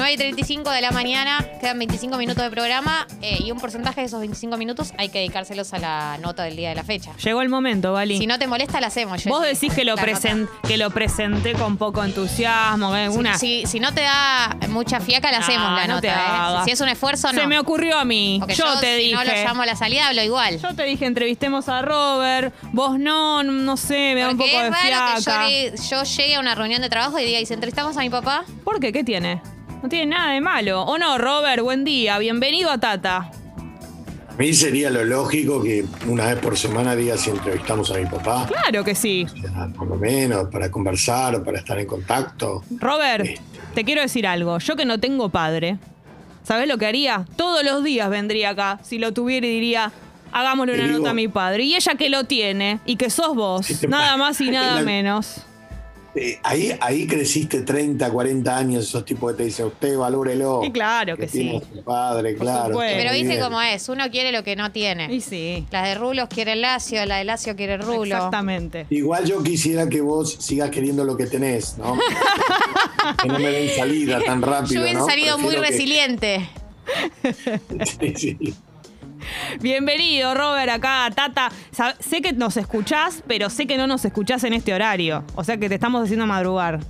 9 y 35 de la mañana, quedan 25 minutos de programa eh, y un porcentaje de esos 25 minutos hay que dedicárselos a la nota del día de la fecha. Llegó el momento, Vali. Si no te molesta, la hacemos. Vos decís que lo, La nota. presen- que lo presenté con poco entusiasmo. ¿eh? Una, Si, si no te da mucha fiaca, la hacemos Ah, la no te nota. ¿eh? hagas. Si es un esfuerzo, no. Se me ocurrió a mí. Porque yo, te si dije. no lo llamo a la salida, hablo igual. Yo te dije, entrevistemos a Robert. Vos no, no sé, me da un Porque poco es de raro que yo, fiaca. le- yo llegue a una reunión de trabajo y diga, ¿y si entrevistamos a mi papá? ¿Por qué? ¿Qué tiene? No tiene nada de malo. ¿O no, Robert? Buen día. Bienvenido a Tata. A mí sería lo lógico que una vez por semana diga si entrevistamos a mi papá, Claro que sí. o sea, por lo menos, para conversar o para estar en contacto. Robert, Este. te quiero decir algo. Yo que no tengo padre, ¿sabés lo que haría? Todos los días vendría acá. Si lo tuviera y diría, hagámosle una digo- nota a mi padre. Y ella que lo tiene y que sos vos. Nada más y nada La- menos. Eh, ahí, ahí creciste 30, 40 años, esos tipos que te dicen, usted valórelo. Y claro que tiene sí. su padre, Por claro. Pero viste cómo es, uno quiere lo que no tiene. Y sí. Las de Rulos quiere el Lacio, la de Lacio quiere el Rulo. Exactamente. Igual yo quisiera que vos sigas queriendo lo que tenés, ¿no? que no me den salida tan rápido. Yo hubiese ¿no? salido muy que- resiliente. Sí, sí. Bienvenido, Robert, acá Tata. Sab- sé que nos escuchás, pero sé que no nos escuchás en este horario. O sea que te estamos haciendo madrugar.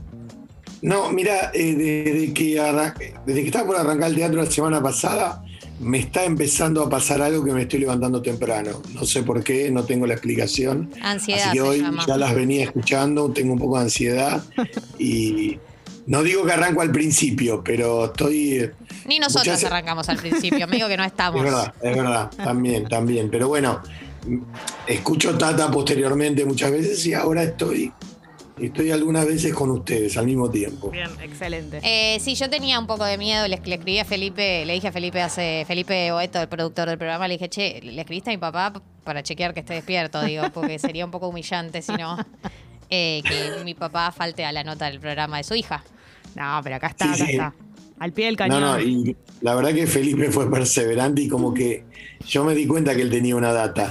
No, mira, eh, desde, que arran- desde que estaba por arrancar el teatro la semana pasada, me está empezando a pasar algo que me estoy levantando temprano. No sé por qué, no tengo la explicación. Ansiedad Así que se hoy llama. ya las venía escuchando, tengo un poco de ansiedad y no digo que arranco al principio, pero estoy... eh, Ni nosotros Muchas- arrancamos al principio, amigo, que no estamos. Es verdad, es verdad, también, también. Pero bueno, escucho Tata posteriormente muchas veces y ahora estoy, estoy algunas veces con ustedes al mismo tiempo. Bien, excelente. Eh, sí, yo tenía un poco de miedo, le, le escribí a Felipe, le dije a Felipe hace, Felipe Boeto, el productor del programa, le dije, che, le escribiste a mi papá para chequear que esté despierto, digo, porque sería un poco humillante si no, eh, que mi papá falte a la nota del programa de su hija. No, pero acá está, Sí, acá sí. está. Al pie del No, cañón. no, y la verdad que Felipe fue perseverante y como que yo me di cuenta que él tenía una data.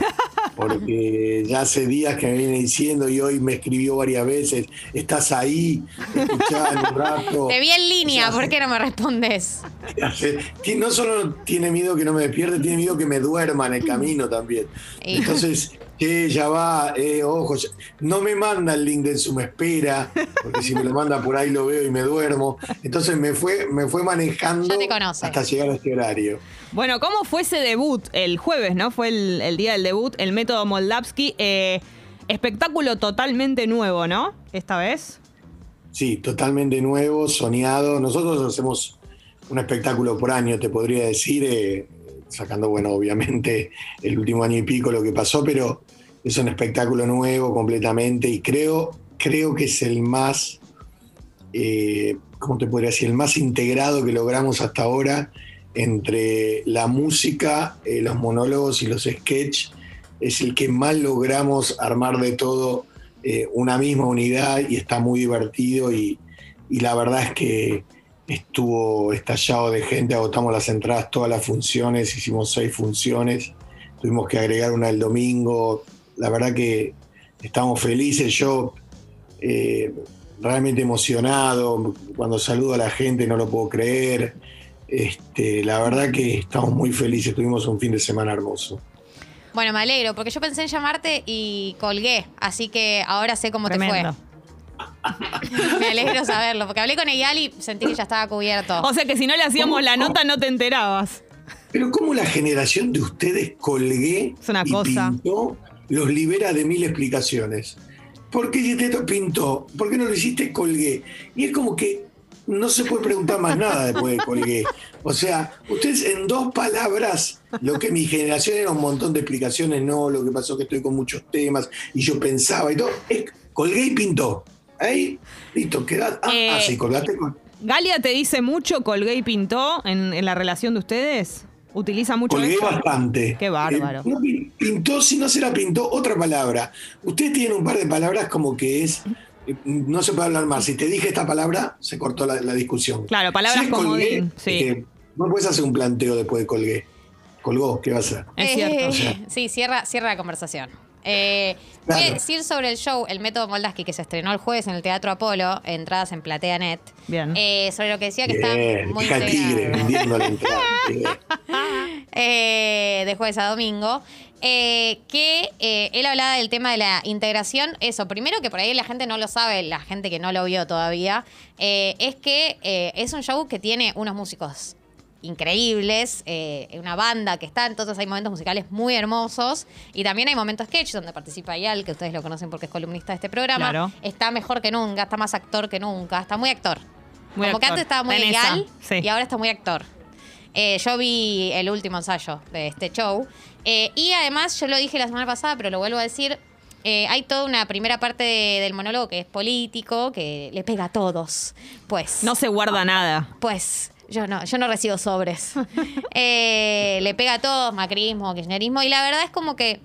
Porque ya hace días que me viene diciendo y hoy me escribió varias veces, estás ahí, escuchá en un rato. Te vi en línea, O sea, ¿por qué no me respondes? No solo tiene miedo que no me despierte, tiene miedo que me duerma en el camino también. Entonces, que ya va, eh, ojo, ya- no me manda el link de su me espera, porque si me lo manda por ahí lo veo y me duermo. Entonces me fue, me fue manejando hasta llegar a este horario. Bueno, ¿cómo fue ese debut? El jueves, ¿no? Fue el, el día del debut, el método Moldavsky. Eh, espectáculo totalmente nuevo, ¿no? Esta vez. Sí, totalmente nuevo, soñado. Nosotros hacemos un espectáculo por año, te podría decir, eh, sacando, bueno, obviamente el último año y pico lo que pasó, pero es un espectáculo nuevo completamente y creo, creo que es el más, eh, ¿cómo te podría decir? El más integrado que logramos hasta ahora entre la música, eh, los monólogos y los sketches. Es el que más logramos armar de todo eh, una misma unidad y está muy divertido y, y la verdad es que estuvo estallado de gente, agotamos las entradas, todas las funciones, hicimos seis funciones, tuvimos que agregar una el domingo, la verdad que estamos felices, yo eh, realmente emocionado, cuando saludo a la gente no lo puedo creer, este, la verdad que estamos muy felices, tuvimos un fin de semana hermoso. Bueno, me alegro, porque yo pensé en llamarte y colgué, así que ahora sé cómo Tremendo. te fue. Me alegro saberlo, porque hablé con Eyal y sentí que ya estaba cubierto. O sea que si no le hacíamos la nota no te enterabas. Pero cómo la generación de ustedes colgué Es una y cosa. pintó los libera de mil explicaciones. ¿Por qué esto? Pintó. ¿Por qué no lo hiciste? Colgué. Y es como que no se puede preguntar más nada después de colgué. O sea, ustedes en dos palabras, lo que mi generación era un montón de explicaciones, no, lo que pasó que estoy con muchos temas y yo pensaba y todo, es colgué y pintó. Ahí, listo, queda. Ah, Eh, ah, sí, colgaste con. ¿Galia te dice mucho colgué y pintó en, en la relación de ustedes? ¿Utiliza mucho Colgué eso? bastante. Qué bárbaro. Eh, pintó, si no se la pintó, otra palabra. Ustedes tienen un par de palabras como que es. eh, No se puede hablar más. Si te dije esta palabra, se cortó la, la discusión. Claro, palabras Si es colgué, comodín, sí. es que no puedes hacer un planteo después de colgué. Colgó, ¿qué va a hacer? Es Eh, cierto. sea. sí, cierra, cierra la conversación. Eh, Voy a decir sobre el show El Método Moldaski, que se estrenó el jueves en el Teatro Apolo, entradas en PlateaNet. Bien. Eh, sobre lo que decía que Bien, está muy hija tigre, integrado. vendiendo la entrada. Bien. eh, de jueves a domingo, eh, que eh, él hablaba del tema de la integración. Eso, primero que por ahí la gente no lo sabe, la gente que no lo vio todavía, eh, es que eh, es un show que tiene unos músicos increíbles, eh, una banda que está, entonces hay momentos musicales muy hermosos y también hay momentos sketch donde participa Yal, que ustedes lo conocen porque es columnista de este programa. Claro. Está mejor que nunca, está más actor que nunca, está muy actor. Muy Como que antes estaba muy sí. y ahora está muy actor. Eh, yo vi el último ensayo de este show. Eh, y además, yo lo dije la semana pasada, pero lo vuelvo a decir. eh, hay toda una primera parte de- del monólogo que es político, que le pega a todos. Pues. No se guarda nada. Pues. Yo no, yo no recibo sobres. Eh, le pega a todos, macrismo, kirchnerismo. Y la verdad es como que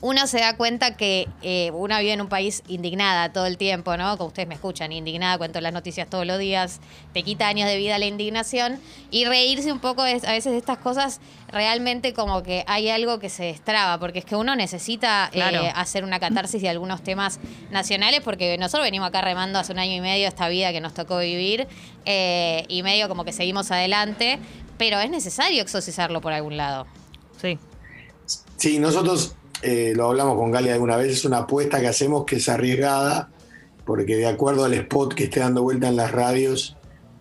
uno se da cuenta que eh, uno vive en un país indignada todo el tiempo, ¿no? Como ustedes me escuchan, indignada, cuento las noticias todos los días, te quita años de vida la indignación y reírse un poco de- a veces de estas cosas, realmente como que hay algo que se destraba, porque es que uno necesita eh, hacer una catarsis de algunos temas nacionales, porque nosotros venimos acá remando hace un año y medio esta vida que nos tocó vivir eh, y medio como que seguimos adelante, pero es necesario exorcizarlo por algún lado. Sí. Sí, nosotros eh, lo hablamos con Gali alguna vez, es una apuesta que hacemos que es arriesgada, porque de acuerdo al spot que esté dando vuelta en las radios,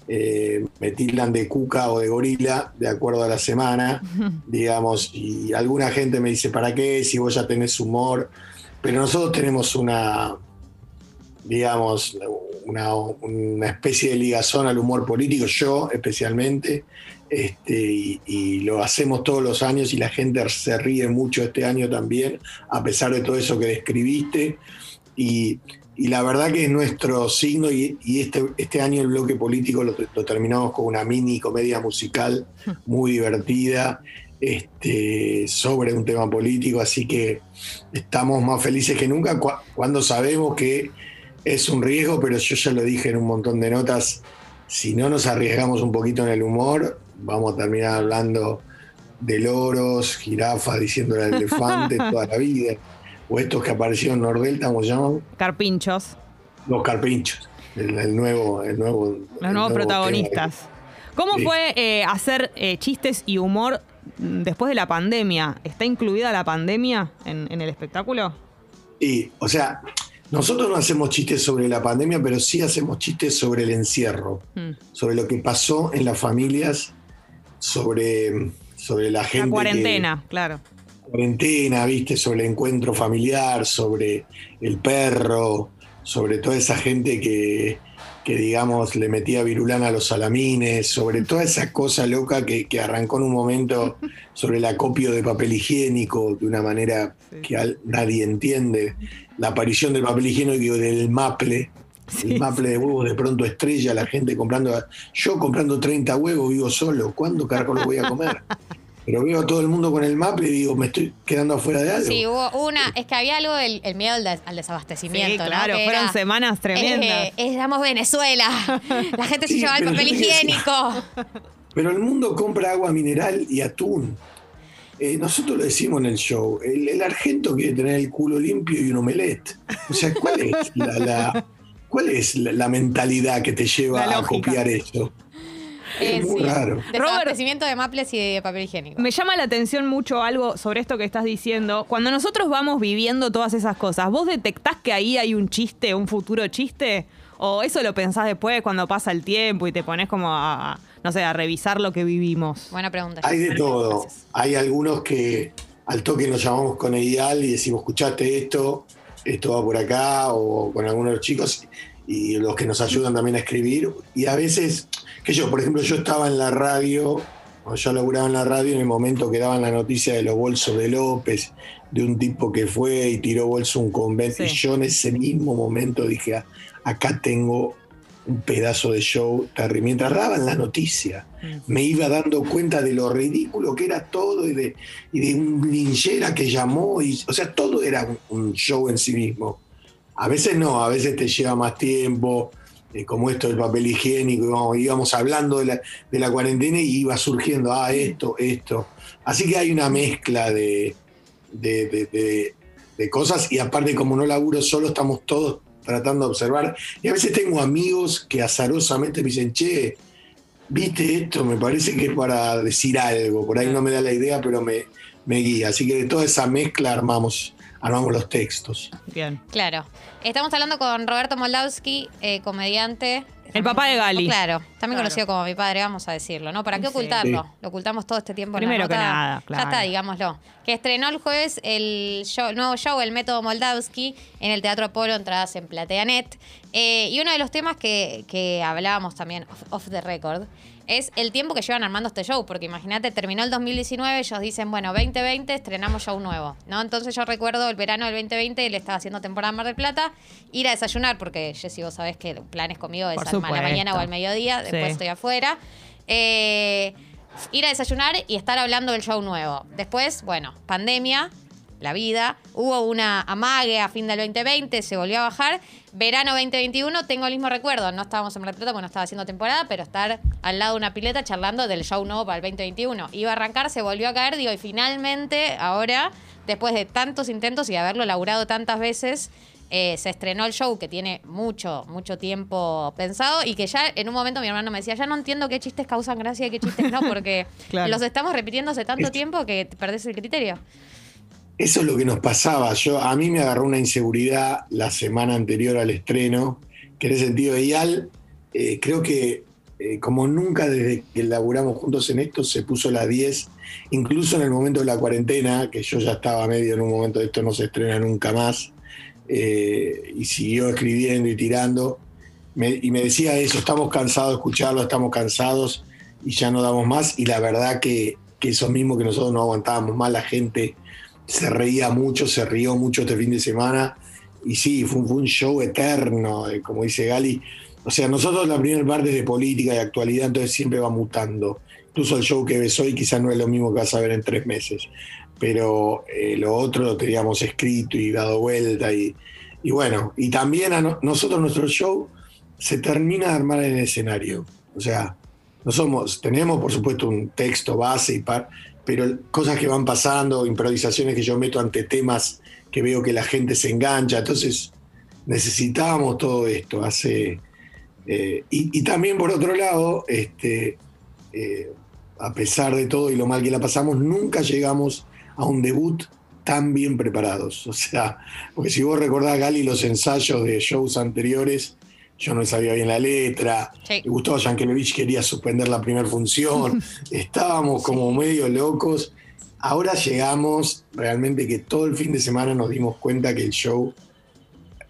eh, me tildan de cuca o de gorila, de acuerdo a la semana, digamos, y alguna gente me dice, ¿para qué? Si vos ya tenés humor, pero nosotros tenemos una, digamos, una, una especie de ligazón al humor político, yo especialmente, este, y, lo hacemos todos los años y la gente se ríe mucho este año también, a pesar de todo eso que describiste. Y, la verdad que es nuestro signo y, este, este año el bloque político lo, terminamos con una mini comedia musical muy divertida este, sobre un tema político, así que estamos más felices que nunca cua- cuando sabemos que es un riesgo, pero yo ya lo dije en un montón de notas, si no nos arriesgamos un poquito en el humor, vamos a terminar hablando de loros, jirafas, diciéndole al elefante toda la vida. O estos que aparecieron en Nordelta, ¿cómo se llaman? Carpinchos. Los carpinchos. El, el nuevo, el nuevo. el Los nuevos nuevo protagonistas. tema. ¿Cómo Sí. fue eh, hacer eh, chistes y humor después de la pandemia? ¿Está incluida la pandemia en, en el espectáculo? Y, o sea, nosotros no hacemos chistes sobre la pandemia, pero sí hacemos chistes sobre el encierro, Mm. sobre lo que pasó en las familias, sobre, sobre la gente. La que- cuarentena, claro. cuarentena, viste, sobre el encuentro familiar, sobre el perro, sobre toda esa gente que, que digamos, le metía virulana a los salamines, sobre toda esa cosa loca que, que arrancó en un momento sobre el acopio de papel higiénico de una manera que al- nadie entiende. La aparición del papel higiénico y del maple. Sí, el maple de huevos de pronto estrella, la gente comprando. Yo comprando 30 huevos vivo solo. ¿Cuándo carajo los voy a comer? Pero veo a todo el mundo con el maple y digo, me estoy quedando afuera de algo. Sí, hubo una. Es que había algo del el miedo al, des- al desabastecimiento. Sí, ¿no? claro, Que fueron era, semanas tremendas. eh, éramos Venezuela. La gente se Sí, llevaba el pero papel higiénico. Pero el mundo compra agua mineral y atún. Eh, nosotros lo decimos en el show. El, el argento quiere tener el culo limpio y un omelette. O sea, ¿cuál es la, la- cuál es la, la mentalidad que te lleva a copiar eso? Es muy sí. raro. Desabastecimiento de maples y de papel higiénico. Me llama la atención mucho algo sobre esto que estás diciendo. Cuando nosotros vamos viviendo todas esas cosas, ¿vos detectás que ahí hay un chiste, un futuro chiste? ¿O eso lo pensás después cuando pasa el tiempo y te pones como a, no sé, a revisar lo que vivimos? Buena pregunta. Hay de todo. Gracias. Hay algunos que al toque nos llamamos con Ideal y decimos, escuchaste esto, esto va por acá, o con algunos de los chicos, y los que nos ayudan también a escribir. Y a veces, que yo, por ejemplo, yo estaba en la radio, yo laburaba en la radio, en el momento que daban la noticia de los bolsos de López, de un tipo que fue y tiró bolso un convento, y yo en ese mismo momento dije, "Ah, acá tengo un pedazo de show terrible. Mientras daban la noticia, me iba dando cuenta de lo ridículo que era todo y de, y de un linchera que llamó, y, o sea, todo era un, un show en sí mismo. A veces no, a veces te lleva más tiempo, eh, como esto del papel higiénico, íbamos, íbamos hablando de la, de la cuarentena y iba surgiendo, ah, esto, esto. Así que hay una mezcla de, de, de- de- de cosas y aparte como no laburo solo, estamos todos tratando de observar. Y a veces tengo amigos que azarosamente me dicen, che, viste esto, me parece que es para decir algo, por ahí no me da la idea, pero me, me guía. Así que de toda esa mezcla armamos, armamos los textos. Bien. Claro. Estamos hablando con Roberto Moldavsky, eh, comediante. El papá de Gali. Claro, también Claro. conocido como mi padre, vamos a decirlo, ¿no? ¿Para qué ocultarlo? Sí. Lo ocultamos todo este tiempo en Primero la que nada, Ya claro. está, digámoslo. Que estrenó el jueves el, show- el nuevo show, El Método Moldavsky, en el Teatro Apolo, entradas en PlateaNet. Eh, y uno de los temas que, que hablábamos también, off, off the record, es el tiempo que llevan armando este show. Porque imagínate, terminó el 2019, ellos dicen, bueno, 2020 estrenamos show nuevo, ¿no? Entonces yo recuerdo el verano del 2020, él estaba haciendo temporada en Mar del Plata, ir a desayunar, porque Jessy, vos sabés que planes conmigo Por a la mañana o al mediodía, después Sí. estoy afuera. Eh, ir a desayunar y estar hablando del show nuevo. Después, bueno, pandemia, la vida. Hubo una amague a fin del 2020, se volvió a bajar. Verano 2021, tengo el mismo recuerdo. No estábamos en Plata porque no estaba haciendo temporada, pero estar al lado de una pileta charlando del show nuevo para el 2021. Iba a arrancar, se volvió a caer, digo, y finalmente, ahora, después de tantos intentos y de haberlo laburado tantas veces, eh, se estrenó el show que tiene mucho, mucho tiempo pensado y que ya en un momento mi hermano me decía, ya no entiendo qué chistes causan gracia y qué chistes no, porque Claro. los estamos repitiendo hace tanto Es- tiempo que te perdés el criterio. Eso es lo que nos pasaba. Yo, a mí me agarró una inseguridad la semana anterior al estreno, que en ese sentido, Eyal, eh, creo que eh, como nunca desde que laburamos juntos en esto, se puso la 10, incluso en el momento de la cuarentena, que yo ya estaba medio en un momento de esto no se estrena nunca más, eh, y siguió escribiendo y tirando, y me decía eso, estamos cansados de escucharlo, estamos cansados y ya no damos más, y la verdad que, que eso mismo que nosotros no aguantábamos más, la gente se reía mucho, se rió mucho este fin de semana. Y sí, fue un, fue un show eterno, eh, como dice Gali. O sea, nosotros la primera parte es de política y actualidad, entonces siempre va mutando. Incluso el show que ves hoy quizás no es lo mismo que vas a ver en tres meses. Pero eh, lo otro lo teníamos escrito y dado vuelta. Y, bueno, y también nosotros nuestro show se termina de armar en el escenario. O sea, no somos, tenemos por supuesto un texto base y par, pero cosas que van pasando, improvisaciones que yo meto ante temas que veo que la gente se engancha. Entonces, necesitábamos todo esto. Hace, eh, y, y también, por otro lado, este, eh, a pesar de todo y lo mal que la pasamos, nunca llegamos a un debut tan bien preparados. O sea, porque si vos recordás, Gali, los ensayos de shows anteriores, yo no sabía bien la letra. Sí. Gustavo Yankelevich quería suspender la primera función. Estábamos como medio locos. Ahora llegamos realmente que todo el fin de semana nos dimos cuenta que el show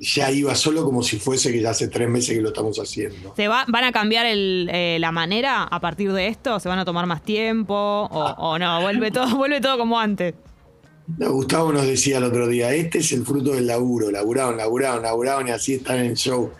ya iba solo como si fuese que ya hace tres meses que lo estamos haciendo. ¿Se va, van a cambiar el, eh, la manera a partir de esto? ¿Se van a tomar más tiempo? ¿O, o no? ¿Vuelve todo, vuelve todo como antes? No, Gustavo nos decía el otro día, este es el fruto del laburo, laburaron, laburaron, laburaron y así están en el show.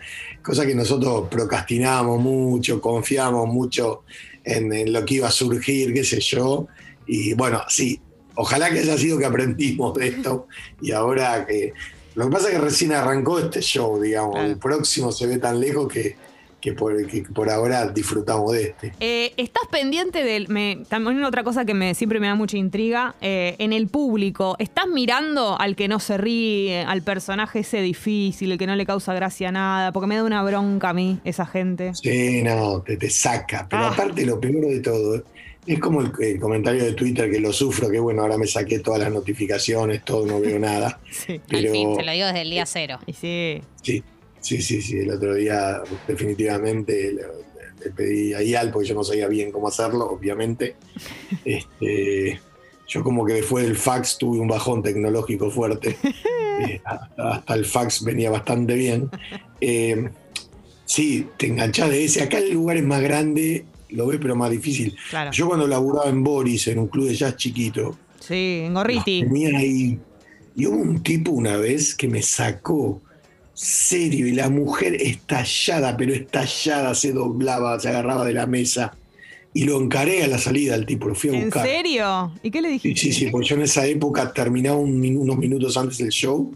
Cosa que nosotros procrastinábamos mucho, confiábamos mucho en, en lo que iba a surgir, qué sé yo. Y bueno, sí, ojalá que haya sido que aprendimos de esto y ahora que... Lo que pasa es que recién arrancó este show, digamos, el próximo se ve tan lejos que, que, por, que por ahora disfrutamos de este. Eh, ¿Estás pendiente del... Me, también otra cosa que me, siempre me da mucha intriga, eh, en el público, ¿estás mirando al que no se ríe, al personaje ese difícil, el que no le causa gracia a nada? Porque me da una bronca a mí, esa gente. Sí, no, te, te saca. Pero Ah. aparte, lo primero de todo. Es como el, el comentario de Twitter que lo sufro, que bueno, ahora me saqué todas las notificaciones, todo, no veo nada. Sí. Pero Al fin, te lo digo desde el día cero. Y sí. sí, sí, sí, sí. El otro día, definitivamente, le, le pedí a Ial, porque yo no sabía bien cómo hacerlo, obviamente. Este, yo como que después del fax tuve un bajón tecnológico fuerte. Eh, hasta, hasta el fax venía bastante bien. Eh, sí, te enganchás de ese. Acá el lugar es más grande, lo ves, pero más difícil. Claro. Yo cuando laburaba en Boris, en un club de jazz chiquito, Sí, en Gorriti. tenía ahí. Y hubo un tipo una vez que me sacó serio y la mujer estallada, pero estallada, se doblaba, se agarraba de la mesa. Y lo encaré a la salida al tipo, lo fui a ¿En buscar. serio? ¿Y qué le dijiste? sí, sí, porque yo en esa época terminaba un unos minutos antes del show,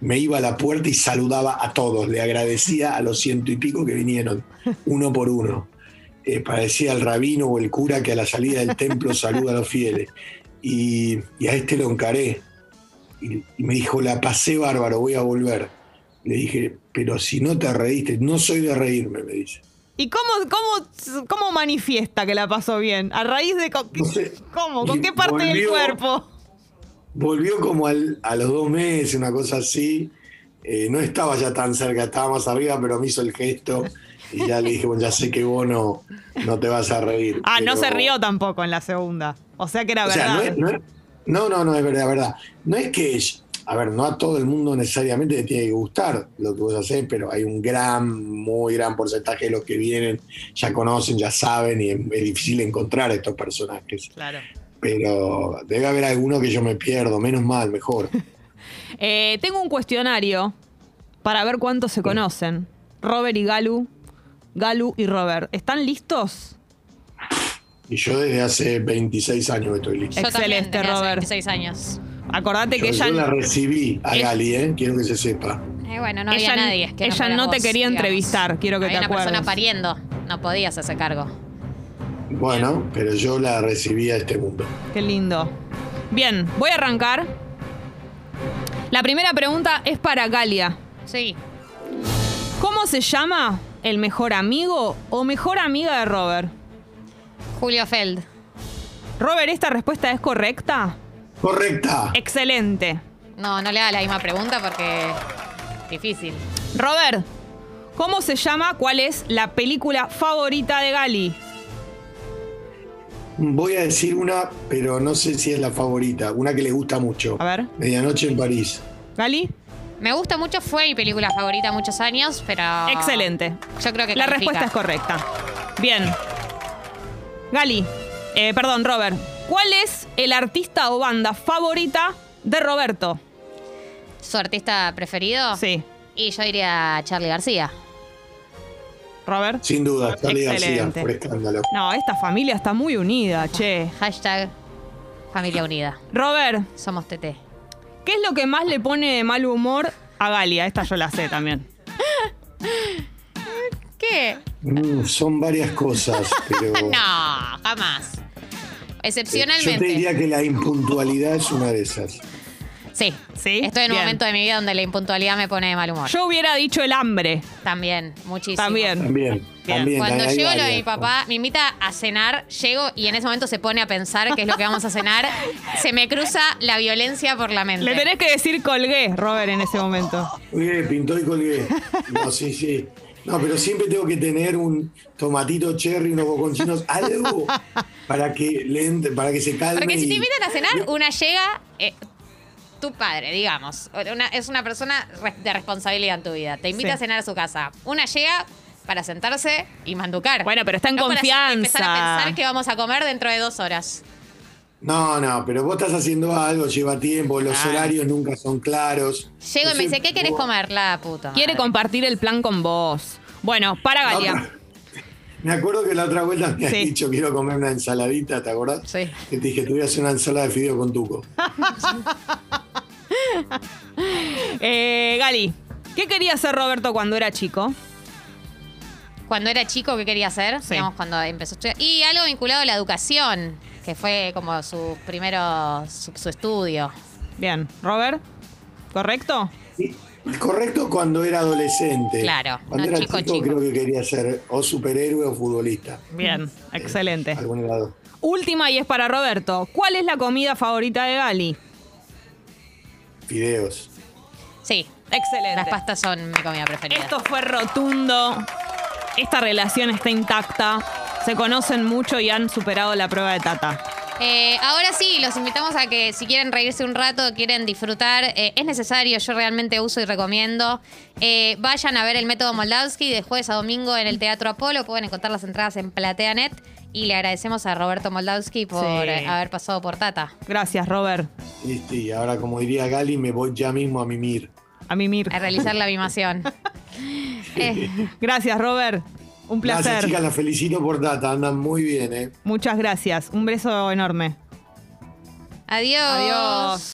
me iba a la puerta y saludaba a todos, le agradecía a los ciento y pico que vinieron, uno por uno. Eh, parecía el rabino o el cura que a la salida del templo saluda a los fieles. Y, y a este lo encaré. y, y me dijo, la pasé bárbaro, voy a volver. Le dije, pero si no te reíste, no soy de reírme, me dice. ¿Y cómo, cómo, cómo manifiesta que la pasó bien? ¿A raíz de co- No sé. cómo? ¿Con qué parte del cuerpo? Volvió como al- a los dos meses, una cosa así. Eh, no estaba ya tan cerca, estaba más arriba, pero me hizo el gesto y ya le dije, bueno, ya sé que vos no, no te vas a reír. Ah, no se rió tampoco en la segunda. O sea que era O verdad. no es- no, no, no, es verdad, verdad. No es que, a ver, no a todo el mundo necesariamente le tiene que gustar lo que vos hacés, pero hay un gran, muy gran porcentaje de los que vienen, ya conocen, ya saben, y es, es difícil encontrar a estos personajes. Claro. Pero debe haber alguno que yo me pierdo, menos mal, mejor. Eh, tengo un cuestionario para ver cuántos se conocen. Robert y Galu. Galu y Robert. ¿Están listos? Y yo desde hace 26 años estoy listo. Yo también, Excelente, desde hace Robert. 26 años. Acordate Yo, que ella, yo la recibí a Es- Gali, ¿eh? quiero que se sepa. Eh, bueno, no Ella- había nadie. es que ella no te vos, quería digamos. entrevistar, quiero que Había te una persona acuerdes. pariendo. No podías hacer cargo. Bueno, pero yo la recibí a este mundo. Qué lindo. Bien, voy a arrancar. La primera pregunta es para Galia. Sí. ¿Cómo se llama el mejor amigo o mejor amiga de Robert? Julio Feld. Robert, ¿esta respuesta es correcta? Correcta. Excelente. No, no le haga la misma pregunta porque. Difícil. Robert, ¿cómo se llama? ¿Cuál es la película favorita de Gali? Voy a decir una, pero no sé si es la favorita. Una que le gusta mucho. A ver. Medianoche en París. ¿Gali? Me gusta mucho, fue mi película favorita muchos años, pero. Excelente. Yo creo que La califica. respuesta es correcta. Bien. Gali, eh, perdón, Robert. ¿Cuál es el artista o banda favorita de Roberto? ¿Su artista preferido? Sí. Y yo diría Charlie García. Robert. Sin duda, Charlie García, Excelente. por escándalo. No, esta familia está muy unida, che. Hashtag Familia Unida. Robert, Somos TT. ¿Qué es lo que más le pone de mal humor a Galia? Esta yo la sé también. ¿Qué? Mm, son varias cosas, pero. No, jamás. Yo te Excepcionalmente. diría que la impuntualidad es una de esas. Sí. Sí, Estoy en un bien. momento de mi vida donde la impuntualidad me pone de mal humor. Yo hubiera dicho el hambre. También, muchísimo. También. También, también. Cuando llego lo de varias. mi papá, me invita a cenar, llego y en ese momento se pone a pensar qué es lo que vamos a cenar. Se me cruza la violencia por la mente. Le tenés que decir colgué, Robert, en ese momento. Muy bien, pintó y colgué. No, sí, sí. No, pero siempre tengo que tener un tomatito cherry, unos boconchinos, algo para que le entre- para que se calme. Porque si te y- invitan a cenar, una llega, eh, tu padre, digamos, una- es una persona de responsabilidad en tu vida. Te invita Sí. a cenar a su casa. Una llega para sentarse y manducar. Bueno, pero está en No para confianza. empezar a pensar que vamos a comer dentro de dos horas. No, no, pero vos estás haciendo algo, lleva tiempo, los Claro. horarios nunca son claros. Llego y me dice, ¿qué querés vos- comer? La puta. Quiere compartir el plan con vos. Bueno, para Galia. Me acuerdo que la otra vuelta me has Sí. dicho quiero comer una ensaladita, ¿te acordás? Sí. Que te dije, te voy a hacer una ensalada de fideo con tuco. Eh, Gali, ¿qué quería hacer Roberto cuando era chico? Cuando era chico, ¿qué quería hacer? Sí. Digamos, cuando empezó a estudiar. Y algo vinculado a la educación, que fue como su primero, su, su estudio. Bien, Robert, ¿correcto? Correcto cuando era adolescente. Claro, Cuando no era chico, chico, chico. creo que quería ser o superhéroe o futbolista. Bien, excelente. Algún lado. Última y es para Roberto. ¿Cuál es la comida favorita de Gali? Fideos. Sí, Excelente. las pastas son mi comida preferida. Esto fue rotundo. Esta relación está intacta. Se conocen mucho y han superado la prueba de Tata. Eh, ahora sí, los invitamos a que si quieren reírse un rato, quieren disfrutar, eh, es necesario, yo realmente uso y recomiendo. Eh, vayan a ver el método Moldavsky de jueves a domingo en el Teatro Apolo, pueden encontrar las entradas en PlateaNet y le agradecemos a Roberto Moldavsky por Sí. haber pasado por Tata. Gracias, Robert. Listo, y ahora, como diría Gali, me voy ya mismo a mimir. A mimir. A realizar la mimación. Eh, Gracias, Robert. Un placer. Gracias, chicas, las felicito por data, andan muy bien, ¿eh? Muchas gracias. Un beso enorme. adiós. Adiós.